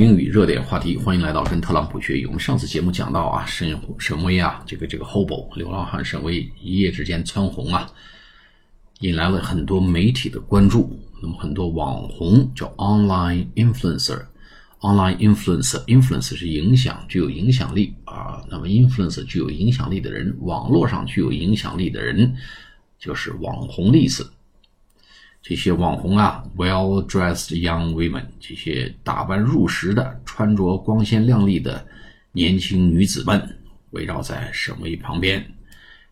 英语热点话题，欢迎来到跟特朗普学语。我们上次节目讲到啊，沈沈威啊，这个这个 Hobo 流浪汉沈威一夜之间蹿红啊，引来了很多媒体的关注。那么很多网红叫 online influencer，online influencer，influence 是影响，具有影响力啊。那么 influence 具有影响力的人，网络上具有影响力的人，就是网红的意思。这些网红啊，well-dressed young women，这些打扮入时的、穿着光鲜亮丽的年轻女子们，围绕在沈巍旁边，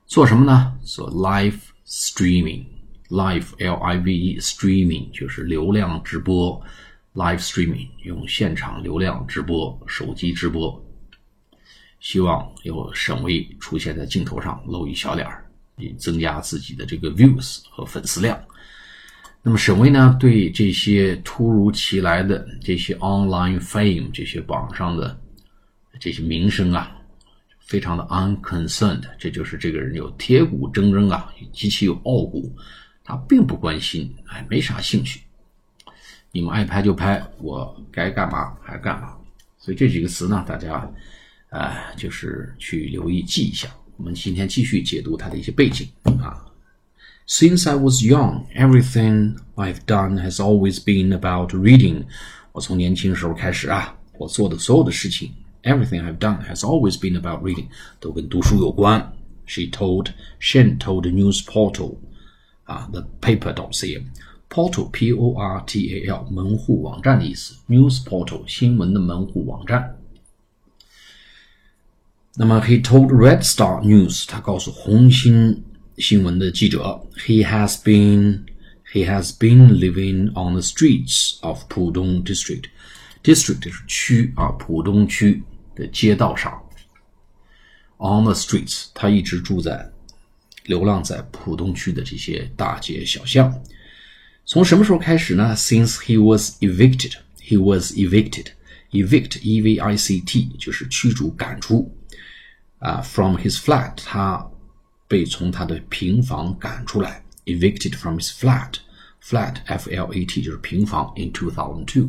做什么呢？做 live streaming，live L-I-V-E streaming 就是流量直播，live streaming 用现场流量直播，手机直播，希望有沈巍出现在镜头上露一小脸儿，以增加自己的这个 views 和粉丝量。那么沈巍呢，对这些突如其来的这些 online fame，这些网上的这些名声啊，非常的 unconcerned。这就是这个人有铁骨铮铮啊，极其有傲骨，他并不关心，哎，没啥兴趣。你们爱拍就拍，我该干嘛还干嘛。所以这几个词呢，大家啊，就是去留意记一下。我们今天继续解读他的一些背景啊。Since I was young, everything I've done has always been about reading. 我从年轻时候开始啊，我做的所有的事情，everything I've done has always been about reading，都跟读书有关。She told Shen told the news portal 啊，the paper.cn portal p o r t a l 门户网站的意思，news portal 新闻的门户网站。那么 he told Red Star News，他告诉红星 新闻的记者，He has been he has been living on the streets of 浦东 district。district 是区啊，浦东区的街道上。On the streets，他一直住在流浪在浦东区的这些大街小巷。从什么时候开始呢？Since he was evicted, he was evicted. Evict, E-V-I-C-T，就是驱逐、赶出啊。From his flat，他 被从他的平房赶出来，evicted from his flat，flat f l a t 就是平房。In two thousand two，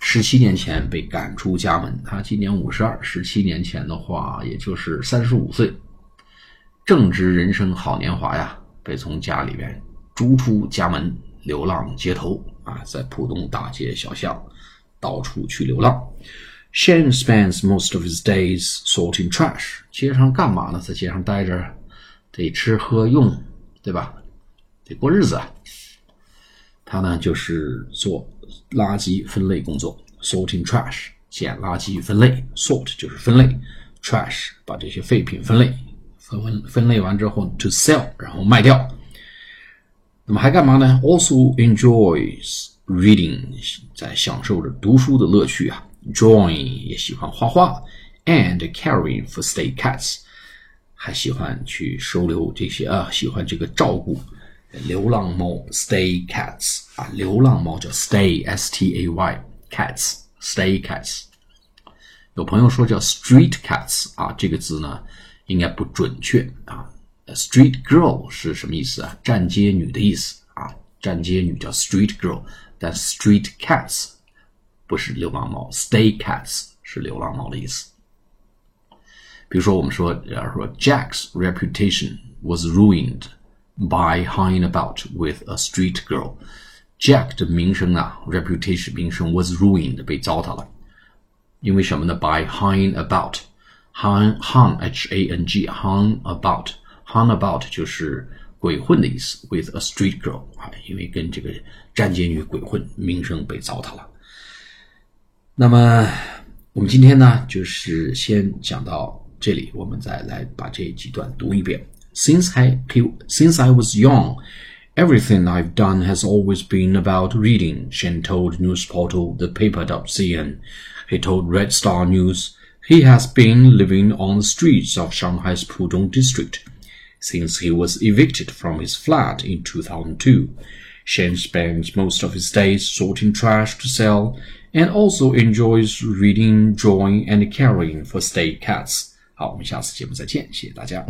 十七年前被赶出家门。他今年五十二，十七年前的话，也就是三十五岁，正值人生好年华呀，被从家里边逐出家门，流浪街头啊，在浦东大街小巷到处去流浪。Shane spends most of his days sorting trash。街上干嘛呢？在街上待着。得吃喝用，对吧？得过日子啊。他呢，就是做垃圾分类工作，sorting trash，捡垃圾分类，sort 就是分类，trash 把这些废品分类，分分分类完之后，to sell，然后卖掉。那么还干嘛呢？Also enjoys reading，在享受着读书的乐趣啊。Drawing 也喜欢画画，and caring for stray cats。还喜欢去收留这些啊，喜欢这个照顾流浪猫 （stay cats） 啊，流浪猫叫 stay，s t a y，cats，stay cats。有朋友说叫 street cats 啊，这个字呢应该不准确啊。street girl 是什么意思啊？站街女的意思啊，站街女叫 street girl，但 street cats 不是流浪猫，stay cats 是流浪猫的意思。比如说，我们说，假如说 Jack's reputation was ruined by hanging about with a street girl。Jack 的名声啊，reputation 名声 was ruined 被糟蹋了，因为什么呢？By hanging about，hang hang h a n g hang about hang about 就是鬼混的意思，with a street girl 啊，因为跟这个站街女鬼混，名声被糟蹋了。那么我们今天呢，就是先讲到。 这里我们再来把这几段读一遍。Since I since I was young, everything I've done has always been about reading. Shen told news portal the paper.cn. He told Red Star News he has been living on the streets of Shanghai's Pudong district since he was evicted from his flat in 2002. Shen spends most of his days sorting trash to sell and also enjoys reading, drawing, and caring for stray cats. 好，我们下次节目再见，谢谢大家。